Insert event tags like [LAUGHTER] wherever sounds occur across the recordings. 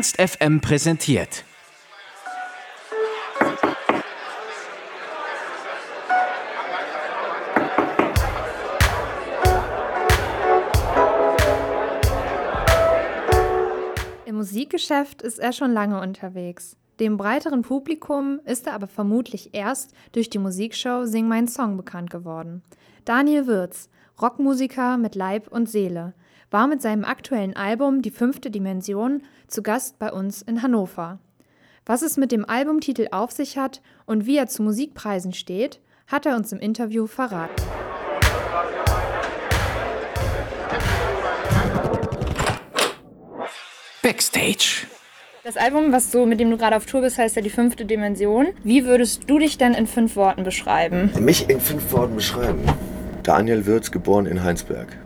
Ernst FM präsentiert. Im Musikgeschäft ist er schon lange unterwegs. Dem breiteren Publikum ist er aber vermutlich erst durch die Musikshow Sing Mein Song bekannt geworden. Daniel Wirz, Rockmusiker mit Leib und Seele, war mit seinem aktuellen Album Die fünfte Dimension zu Gast bei uns in Hannover. Was es mit dem Albumtitel auf sich hat und wie er zu Musikpreisen steht, hat er uns im Interview verraten. Backstage. Das Album, was du, mit dem du gerade auf Tour bist, heißt ja die fünfte Dimension. Wie würdest du dich denn in fünf Worten beschreiben? Mich in fünf Worten beschreiben. Daniel Würz, geboren in Heinsberg.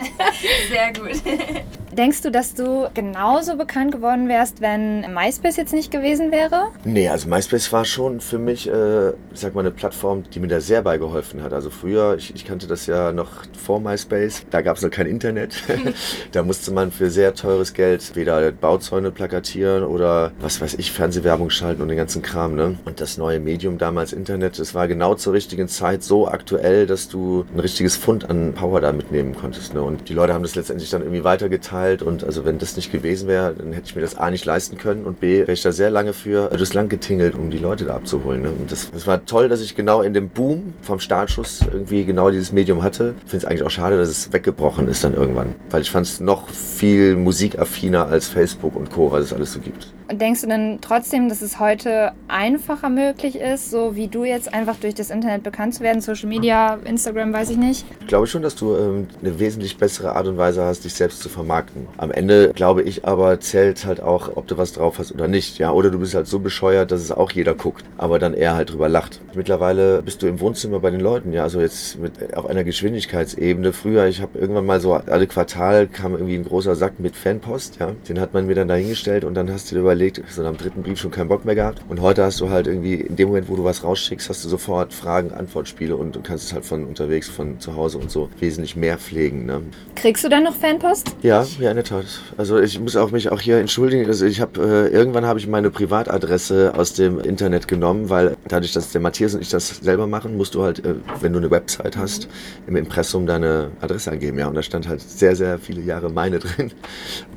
Sehr [LAUGHS] gut. Denkst du, dass du genauso bekannt geworden wärst, wenn MySpace jetzt nicht gewesen wäre? Nee, also MySpace war schon für mich, äh, ich sag mal, eine Plattform, die mir da sehr beigeholfen hat. Also früher, ich, ich kannte das ja noch vor MySpace, da gab es noch kein Internet. [LAUGHS] da musste man für sehr teures Geld weder Bauzäune plakatieren oder was weiß ich, Fernsehwerbung schalten und den ganzen Kram. Ne? Und das neue Medium damals Internet, das war genau zur richtigen Zeit so aktuell, dass du ein richtiges Pfund an Power da mitnehmen konntest. Ne? Und die Leute haben das letztendlich dann irgendwie weitergeteilt. Und also wenn das nicht gewesen wäre, dann hätte ich mir das A nicht leisten können und B wäre ich da sehr lange für durchs Land getingelt, um die Leute da abzuholen. Ne? Und das, das war toll, dass ich genau in dem Boom vom Startschuss irgendwie genau dieses Medium hatte. Ich finde es eigentlich auch schade, dass es weggebrochen ist dann irgendwann. Weil ich fand es noch viel musikaffiner als Facebook und Co., was es alles so gibt. Und denkst du denn trotzdem, dass es heute einfacher möglich ist, so wie du jetzt einfach durch das Internet bekannt zu werden, Social Media, Instagram, weiß ich nicht? Ich glaube schon, dass du ähm, eine wesentlich bessere Art und Weise hast, dich selbst zu vermarkten. Am Ende glaube ich aber zählt halt auch, ob du was drauf hast oder nicht. Ja, oder du bist halt so bescheuert, dass es auch jeder guckt, aber dann eher halt drüber lacht. Mittlerweile bist du im Wohnzimmer bei den Leuten. Ja, also jetzt mit auf einer Geschwindigkeitsebene. Früher, ich habe irgendwann mal so alle Quartal kam irgendwie ein großer Sack mit Fanpost. Ja, den hat man mir dann dahingestellt und dann hast du dir überlegt, so am dritten Brief schon keinen Bock mehr gehabt. Und heute hast du halt irgendwie in dem Moment, wo du was rausschickst, hast du sofort Fragen, Antwortspiele und du kannst es halt von unterwegs, von zu Hause und so wesentlich mehr pflegen. Ne? Kriegst du dann noch Fanpost? Ja, ja, in der Tat. Also ich muss auch mich auch hier entschuldigen. Also ich habe äh, irgendwann habe ich meine Privatadresse aus dem Internet genommen, weil dadurch, dass der Matthias und ich das selber machen, musst du halt, äh, wenn du eine Website hast, im Impressum deine Adresse angeben. Ja, und da stand halt sehr, sehr viele Jahre meine drin.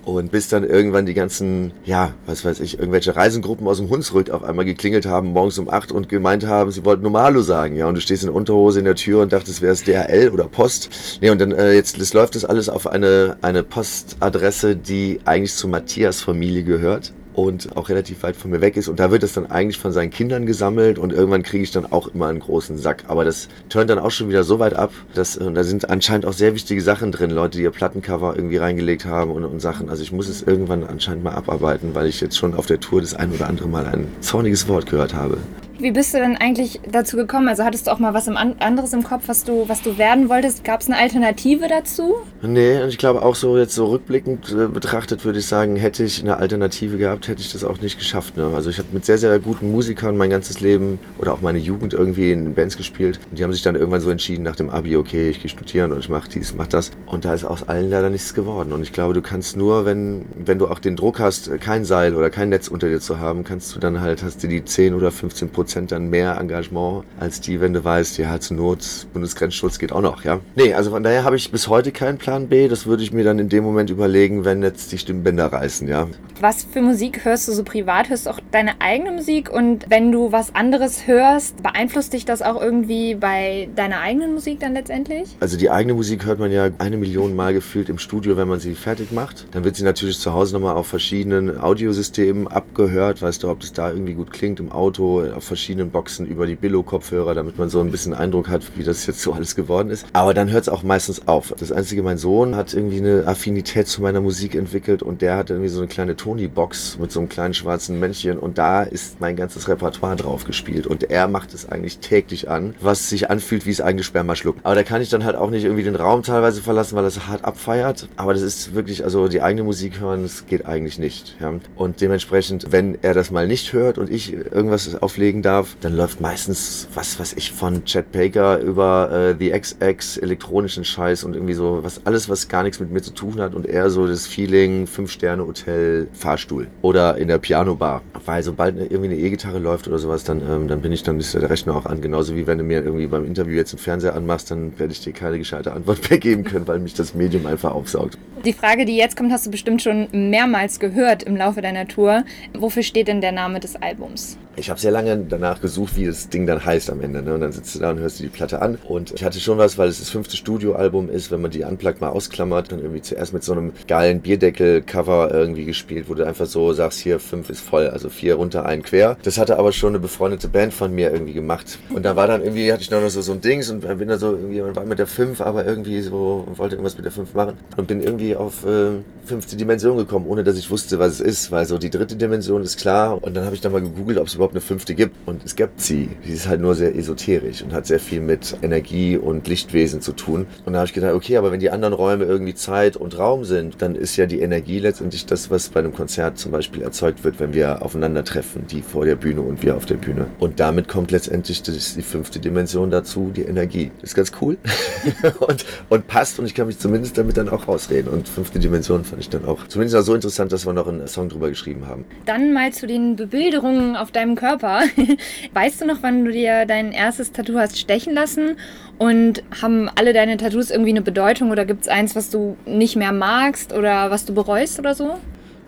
Und bis dann irgendwann die ganzen, ja, was weiß ich, irgendwelche Reisengruppen aus dem Hunsrück auf einmal geklingelt haben, morgens um acht und gemeint haben, sie wollten Normalo sagen. Ja, und du stehst in Unterhose in der Tür und dachtest, wäre es DHL oder Post. Nee, und dann äh, jetzt das läuft das alles auf eine, eine Postadresse, die eigentlich zu Matthias Familie gehört und auch relativ weit von mir weg ist. Und da wird es dann eigentlich von seinen Kindern gesammelt und irgendwann kriege ich dann auch immer einen großen Sack. Aber das turnt dann auch schon wieder so weit ab, dass und da sind anscheinend auch sehr wichtige Sachen drin. Leute, die ihr Plattencover irgendwie reingelegt haben und, und Sachen. Also ich muss es irgendwann anscheinend mal abarbeiten, weil ich jetzt schon auf der Tour das ein oder andere Mal ein zorniges Wort gehört habe. Wie bist du denn eigentlich dazu gekommen? Also hattest du auch mal was anderes im Kopf, was du, was du werden wolltest? Gab es eine Alternative dazu? Nee, und ich glaube auch so jetzt so rückblickend äh, betrachtet würde ich sagen, hätte ich eine Alternative gehabt, hätte ich das auch nicht geschafft. Ne? Also ich habe mit sehr, sehr guten Musikern mein ganzes Leben oder auch meine Jugend irgendwie in Bands gespielt. Und die haben sich dann irgendwann so entschieden nach dem Abi, okay, ich gehe studieren und ich mache dies, mach das. Und da ist aus allen leider nichts geworden. Und ich glaube, du kannst nur, wenn, wenn du auch den Druck hast, kein Seil oder kein Netz unter dir zu haben, kannst du dann halt, hast du die 10 oder 15 Prozent dann mehr Engagement als die, wenn du weißt, ja, zur Not, Bundesgrenzschutz geht auch noch, ja. Nee, also von daher habe ich bis heute keinen Plan B. Das würde ich mir dann in dem Moment überlegen, wenn jetzt die Stimmbänder reißen, ja. Was für Musik hörst du so privat? Hörst du auch deine eigene Musik? Und wenn du was anderes hörst, beeinflusst dich das auch irgendwie bei deiner eigenen Musik dann letztendlich? Also die eigene Musik hört man ja eine Million Mal gefühlt im Studio, wenn man sie fertig macht. Dann wird sie natürlich zu Hause nochmal auf verschiedenen Audiosystemen abgehört. Weißt du, ob das da irgendwie gut klingt im Auto, auf verschiedenen Boxen über die Billo-Kopfhörer, damit man so ein bisschen Eindruck hat, wie das jetzt so alles geworden ist. Aber dann hört es auch meistens auf. Das Einzige, mein Sohn hat irgendwie eine Affinität zu meiner Musik entwickelt und der hat irgendwie so eine kleine Tony-Box mit so einem kleinen schwarzen Männchen und da ist mein ganzes Repertoire drauf gespielt und er macht es eigentlich täglich an, was sich anfühlt wie das eigene Sperma schlucken. Aber da kann ich dann halt auch nicht irgendwie den Raum teilweise verlassen, weil das hart abfeiert. Aber das ist wirklich, also die eigene Musik hören, das geht eigentlich nicht. Ja? Und dementsprechend, wenn er das mal nicht hört und ich irgendwas auflegen darf, dann läuft meistens was, was ich von Chad Baker über äh, The XX, elektronischen Scheiß und irgendwie so, was alles, was gar nichts mit mir zu tun hat und eher so das Feeling, Fünf-Sterne-Hotel, Fahrstuhl oder in der Piano-Bar. Weil sobald irgendwie eine E-Gitarre läuft oder sowas, dann, ähm, dann bin ich, dann ist der Rechner auch an. Genauso wie wenn du mir irgendwie beim Interview jetzt einen Fernseher anmachst, dann werde ich dir keine gescheite Antwort [LAUGHS] mehr geben können, weil mich das Medium einfach aufsaugt. Die Frage, die jetzt kommt, hast du bestimmt schon mehrmals gehört im Laufe deiner Tour. Wofür steht denn der Name des Albums? Ich habe sehr lange danach gesucht, wie das Ding dann heißt am Ende. Ne? Und dann sitzt du da und hörst dir die Platte an. Und ich hatte schon was, weil es das fünfte Studioalbum ist, wenn man die Unplugged mal ausklammert, dann irgendwie zuerst mit so einem geilen Bierdeckel-Cover irgendwie gespielt, wo du einfach so sagst, hier fünf ist voll, also vier runter, ein quer. Das hatte aber schon eine befreundete Band von mir irgendwie gemacht. Und da war dann irgendwie, hatte ich noch so, so ein Dings und bin da so irgendwie, man war mit der fünf, aber irgendwie so, und wollte irgendwas mit der fünf machen. Und bin irgendwie auf äh, fünfte Dimension gekommen, ohne dass ich wusste, was es ist, weil so die dritte Dimension ist klar. Und dann habe ich dann mal gegoogelt, ob es überhaupt eine fünfte gibt. Und es gibt sie. Die ist halt nur sehr esoterisch und hat sehr viel mit Energie und Lichtwesen zu tun. Und da habe ich gedacht, okay, aber wenn die anderen Räume irgendwie Zeit und Raum sind, dann ist ja die Energie letztendlich das, was bei einem Konzert zum Beispiel erzeugt wird, wenn wir aufeinandertreffen, die vor der Bühne und wir auf der Bühne. Und damit kommt letztendlich die fünfte Dimension dazu, die Energie. Das ist ganz cool [LAUGHS] und, und passt und ich kann mich zumindest damit dann auch rausreden. Und fünfte Dimension fand ich dann auch zumindest so interessant, dass wir noch einen Song drüber geschrieben haben. Dann mal zu den Bebilderungen auf deinem Körper. [LAUGHS] weißt du noch, wann du dir dein erstes Tattoo hast stechen lassen? Und haben alle deine Tattoos irgendwie eine Bedeutung oder gibt es eins, was du nicht mehr magst oder was du bereust oder so?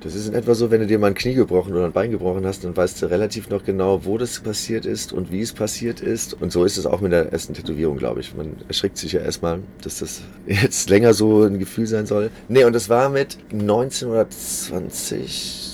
Das ist in etwa so, wenn du dir mal ein Knie gebrochen oder ein Bein gebrochen hast, dann weißt du relativ noch genau, wo das passiert ist und wie es passiert ist. Und so ist es auch mit der ersten Tätowierung, glaube ich. Man erschrickt sich ja erstmal, dass das [LAUGHS] jetzt länger so ein Gefühl sein soll. Nee, und das war mit 1920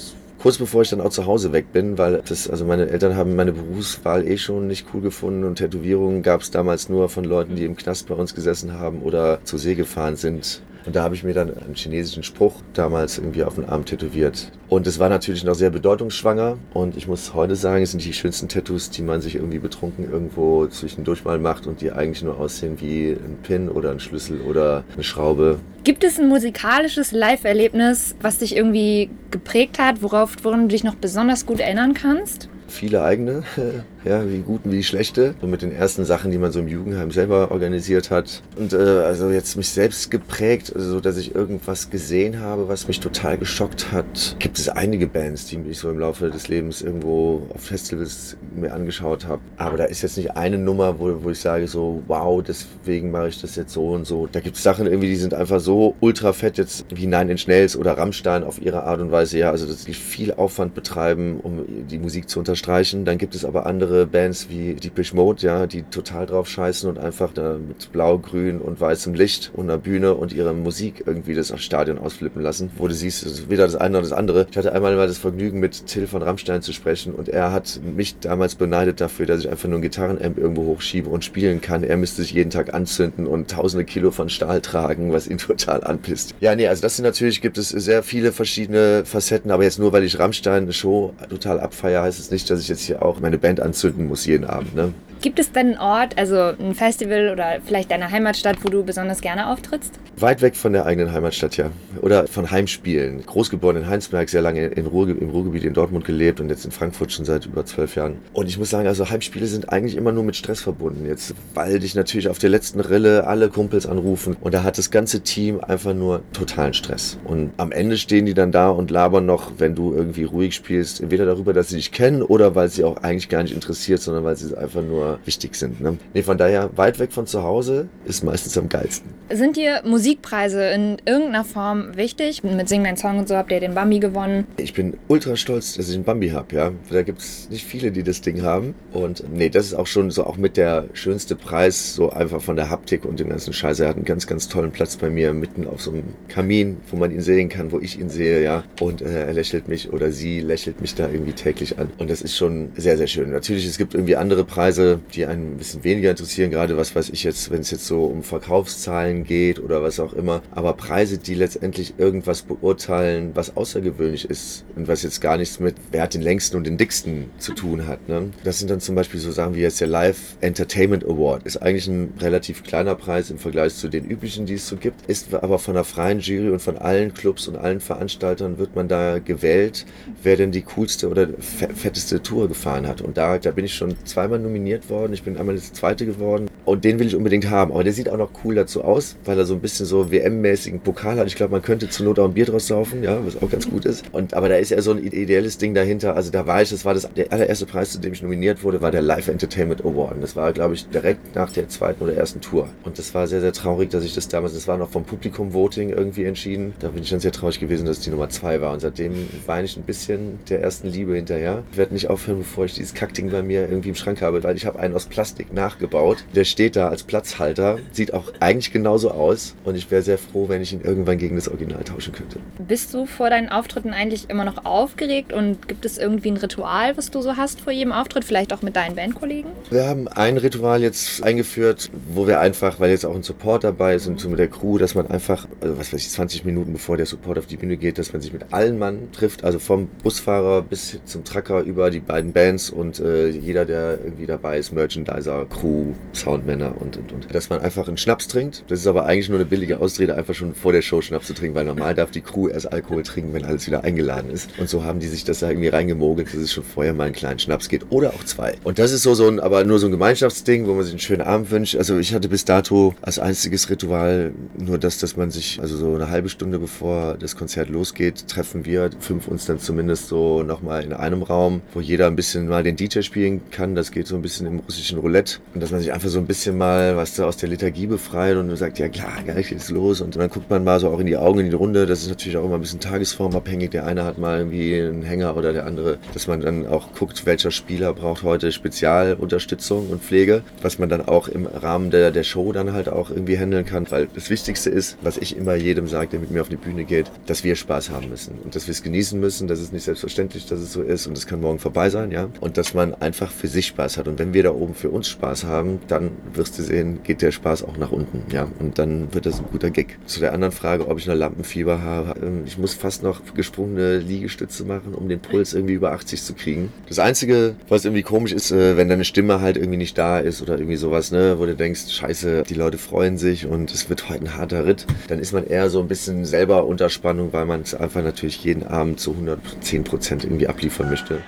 kurz bevor ich dann auch zu Hause weg bin, weil das, also meine Eltern haben meine Berufswahl eh schon nicht cool gefunden und Tätowierungen gab es damals nur von Leuten, die im Knast bei uns gesessen haben oder zur See gefahren sind. Und da habe ich mir dann einen chinesischen Spruch damals irgendwie auf den Arm tätowiert. Und es war natürlich noch sehr bedeutungsschwanger. Und ich muss heute sagen, es sind die schönsten Tattoos, die man sich irgendwie betrunken irgendwo zwischendurch mal macht und die eigentlich nur aussehen wie ein Pin oder ein Schlüssel oder eine Schraube. Gibt es ein musikalisches Live-Erlebnis, was dich irgendwie geprägt hat, worauf woran du dich noch besonders gut erinnern kannst? Viele eigene, [LAUGHS] ja, wie guten wie schlechte. So mit den ersten Sachen, die man so im Jugendheim selber organisiert hat. Und äh, also jetzt mich selbst geprägt, also dass ich irgendwas gesehen habe, was mich total geschockt hat. Gibt es einige Bands, die mich so im Laufe des Lebens irgendwo auf Festivals mir angeschaut habe. Aber da ist jetzt nicht eine Nummer, wo, wo ich sage so, wow, deswegen mache ich das jetzt so und so. Da gibt es Sachen irgendwie, die sind einfach so ultra fett jetzt wie Nine Inch Nails oder Rammstein auf ihre Art und Weise. Ja, also dass die viel Aufwand betreiben, um die Musik zu unterstreichen. Dann gibt es aber andere andere Bands wie Deepish Mode, ja, die total drauf scheißen und einfach mit blau, grün und weißem Licht und einer Bühne und ihrer Musik irgendwie das Stadion ausflippen lassen, wo du siehst, weder das eine noch das andere. Ich hatte einmal mal das Vergnügen, mit Till von Rammstein zu sprechen und er hat mich damals beneidet dafür, dass ich einfach nur ein Gitarrenamp irgendwo hochschiebe und spielen kann. Er müsste sich jeden Tag anzünden und tausende Kilo von Stahl tragen, was ihn [LAUGHS] total anpisst. Ja, nee, also das sind natürlich, gibt es sehr viele verschiedene Facetten, aber jetzt nur, weil ich Rammstein eine Show total abfeier, heißt es nicht, dass ich jetzt hier auch meine Band anzünde zünden muss jeden Abend. Ne? Gibt es denn einen Ort, also ein Festival oder vielleicht deine Heimatstadt, wo du besonders gerne auftrittst? Weit weg von der eigenen Heimatstadt, ja. Oder von Heimspielen. Großgeboren in Heinsberg, sehr lange in Ruhr, im Ruhrgebiet in Dortmund gelebt und jetzt in Frankfurt schon seit über zwölf Jahren. Und ich muss sagen, also Heimspiele sind eigentlich immer nur mit Stress verbunden. Jetzt, weil dich natürlich auf der letzten Rille alle Kumpels anrufen und da hat das ganze Team einfach nur totalen Stress. Und am Ende stehen die dann da und labern noch, wenn du irgendwie ruhig spielst, entweder darüber, dass sie dich kennen oder weil sie auch eigentlich gar nicht interessiert, sondern weil sie einfach nur wichtig sind. Ne? Nee, von daher, weit weg von zu Hause ist meistens am geilsten. Sind dir Musikpreise in irgendeiner Form wichtig? Mit Sing Dein Song und so habt ihr den Bambi gewonnen. Ich bin ultra stolz, dass ich einen Bambi habe, ja. Da gibt es nicht viele, die das Ding haben. Und nee, das ist auch schon so auch mit der schönste Preis, so einfach von der Haptik und dem ganzen Scheiß. Er hat einen ganz, ganz tollen Platz bei mir, mitten auf so einem Kamin, wo man ihn sehen kann, wo ich ihn sehe, ja. Und äh, er lächelt mich oder sie lächelt mich da irgendwie täglich an. Und das ist schon sehr, sehr schön. Natürlich, es gibt irgendwie andere Preise, die einen ein bisschen weniger interessieren, gerade was weiß ich jetzt, wenn es jetzt so um Verkaufszahlen geht oder was was auch immer. Aber Preise, die letztendlich irgendwas beurteilen, was außergewöhnlich ist und was jetzt gar nichts mit wer hat den längsten und den dicksten zu tun hat. Ne? Das sind dann zum Beispiel so Sachen wie jetzt der Live Entertainment Award. Ist eigentlich ein relativ kleiner Preis im Vergleich zu den üblichen, die es so gibt. Ist aber von der freien Jury und von allen Clubs und allen Veranstaltern wird man da gewählt, wer denn die coolste oder fetteste Tour gefahren hat. Und da, da bin ich schon zweimal nominiert worden. Ich bin einmal das zweite geworden. Und den will ich unbedingt haben. Aber der sieht auch noch cool dazu aus, weil er so ein bisschen so WM-mäßigen Pokal hat. Ich glaube, man könnte zur Not auch ein Bier draus saufen, ja, was auch ganz gut ist. Und, aber da ist ja so ein ideelles Ding dahinter. Also da war ich, das war das, der allererste Preis, zu dem ich nominiert wurde, war der Live Entertainment Award. Und das war, glaube ich, direkt nach der zweiten oder ersten Tour. Und das war sehr, sehr traurig, dass ich das damals, das war noch vom Publikum Voting irgendwie entschieden. Da bin ich dann sehr traurig gewesen, dass es die Nummer zwei war. Und seitdem weine ich ein bisschen der ersten Liebe hinterher. Ich werde nicht aufhören, bevor ich dieses Kackding bei mir irgendwie im Schrank habe, weil ich habe einen aus Plastik nachgebaut. Der steht da als Platzhalter, sieht auch eigentlich genauso aus und ich wäre sehr froh, wenn ich ihn irgendwann gegen das Original tauschen könnte. Bist du vor deinen Auftritten eigentlich immer noch aufgeregt und gibt es irgendwie ein Ritual, was du so hast vor jedem Auftritt, vielleicht auch mit deinen Bandkollegen? Wir haben ein Ritual jetzt eingeführt, wo wir einfach, weil jetzt auch ein Support dabei ist und so mit der Crew, dass man einfach, also was weiß ich, 20 Minuten bevor der Support auf die Bühne geht, dass man sich mit allen Mann trifft, also vom Busfahrer bis zum Trucker über die beiden Bands und äh, jeder, der irgendwie dabei ist, Merchandiser, Crew, Soundmänner und, und, und. Dass man einfach einen Schnaps trinkt. Das ist aber eigentlich nur eine billige Ausrede, einfach schon vor der Show Schnaps zu trinken, weil normal darf die Crew erst Alkohol trinken, wenn alles wieder eingeladen ist. Und so haben die sich das da irgendwie reingemogelt, dass es schon vorher mal einen kleinen Schnaps geht. Oder auch zwei. Und das ist so, so ein, aber nur so ein Gemeinschaftsding, wo man sich einen schönen Abend wünscht. Also ich hatte bis dato als einziges Ritual nur das, dass man sich, also so eine halbe Stunde bevor das Konzert losgeht, treffen wir fünf uns dann zumindest so nochmal in einem Raum, wo jeder ein bisschen mal den DJ spielen kann. Das geht so ein bisschen im russischen Roulette. Und dass man sich einfach so ein bisschen mal, was da aus der Liturgie befreit und sagt, ja klar, geht's los. Und dann guckt man mal so auch in die Augen, in die Runde. Das ist natürlich auch immer ein bisschen tagesformabhängig. Der eine hat mal irgendwie einen Hänger oder der andere, dass man dann auch guckt, welcher Spieler braucht heute Spezialunterstützung und Pflege, was man dann auch im Rahmen der, der Show dann halt auch irgendwie handeln kann. Weil das Wichtigste ist, was ich immer jedem sage, der mit mir auf die Bühne geht, dass wir Spaß haben müssen und dass wir es genießen müssen. Das ist nicht selbstverständlich, dass es so ist und es kann morgen vorbei sein, ja. Und dass man einfach für sich Spaß hat. Und wenn wir da oben für uns Spaß haben, dann wirst du sehen, geht der Spaß auch nach unten, ja. Und dann wird das ein guter Gig. Zu der anderen Frage, ob ich eine Lampenfieber habe, ähm, ich muss fast noch gesprungene Liegestütze machen, um den Puls irgendwie über 80 zu kriegen. Das Einzige, was irgendwie komisch ist, äh, wenn deine Stimme halt irgendwie nicht da ist oder irgendwie sowas, ne, wo du denkst, scheiße, die Leute freuen sich und es wird heute ein harter Ritt, dann ist man eher so ein bisschen selber unter Spannung, weil man es einfach natürlich jeden Abend zu 110 Prozent irgendwie abliefern möchte.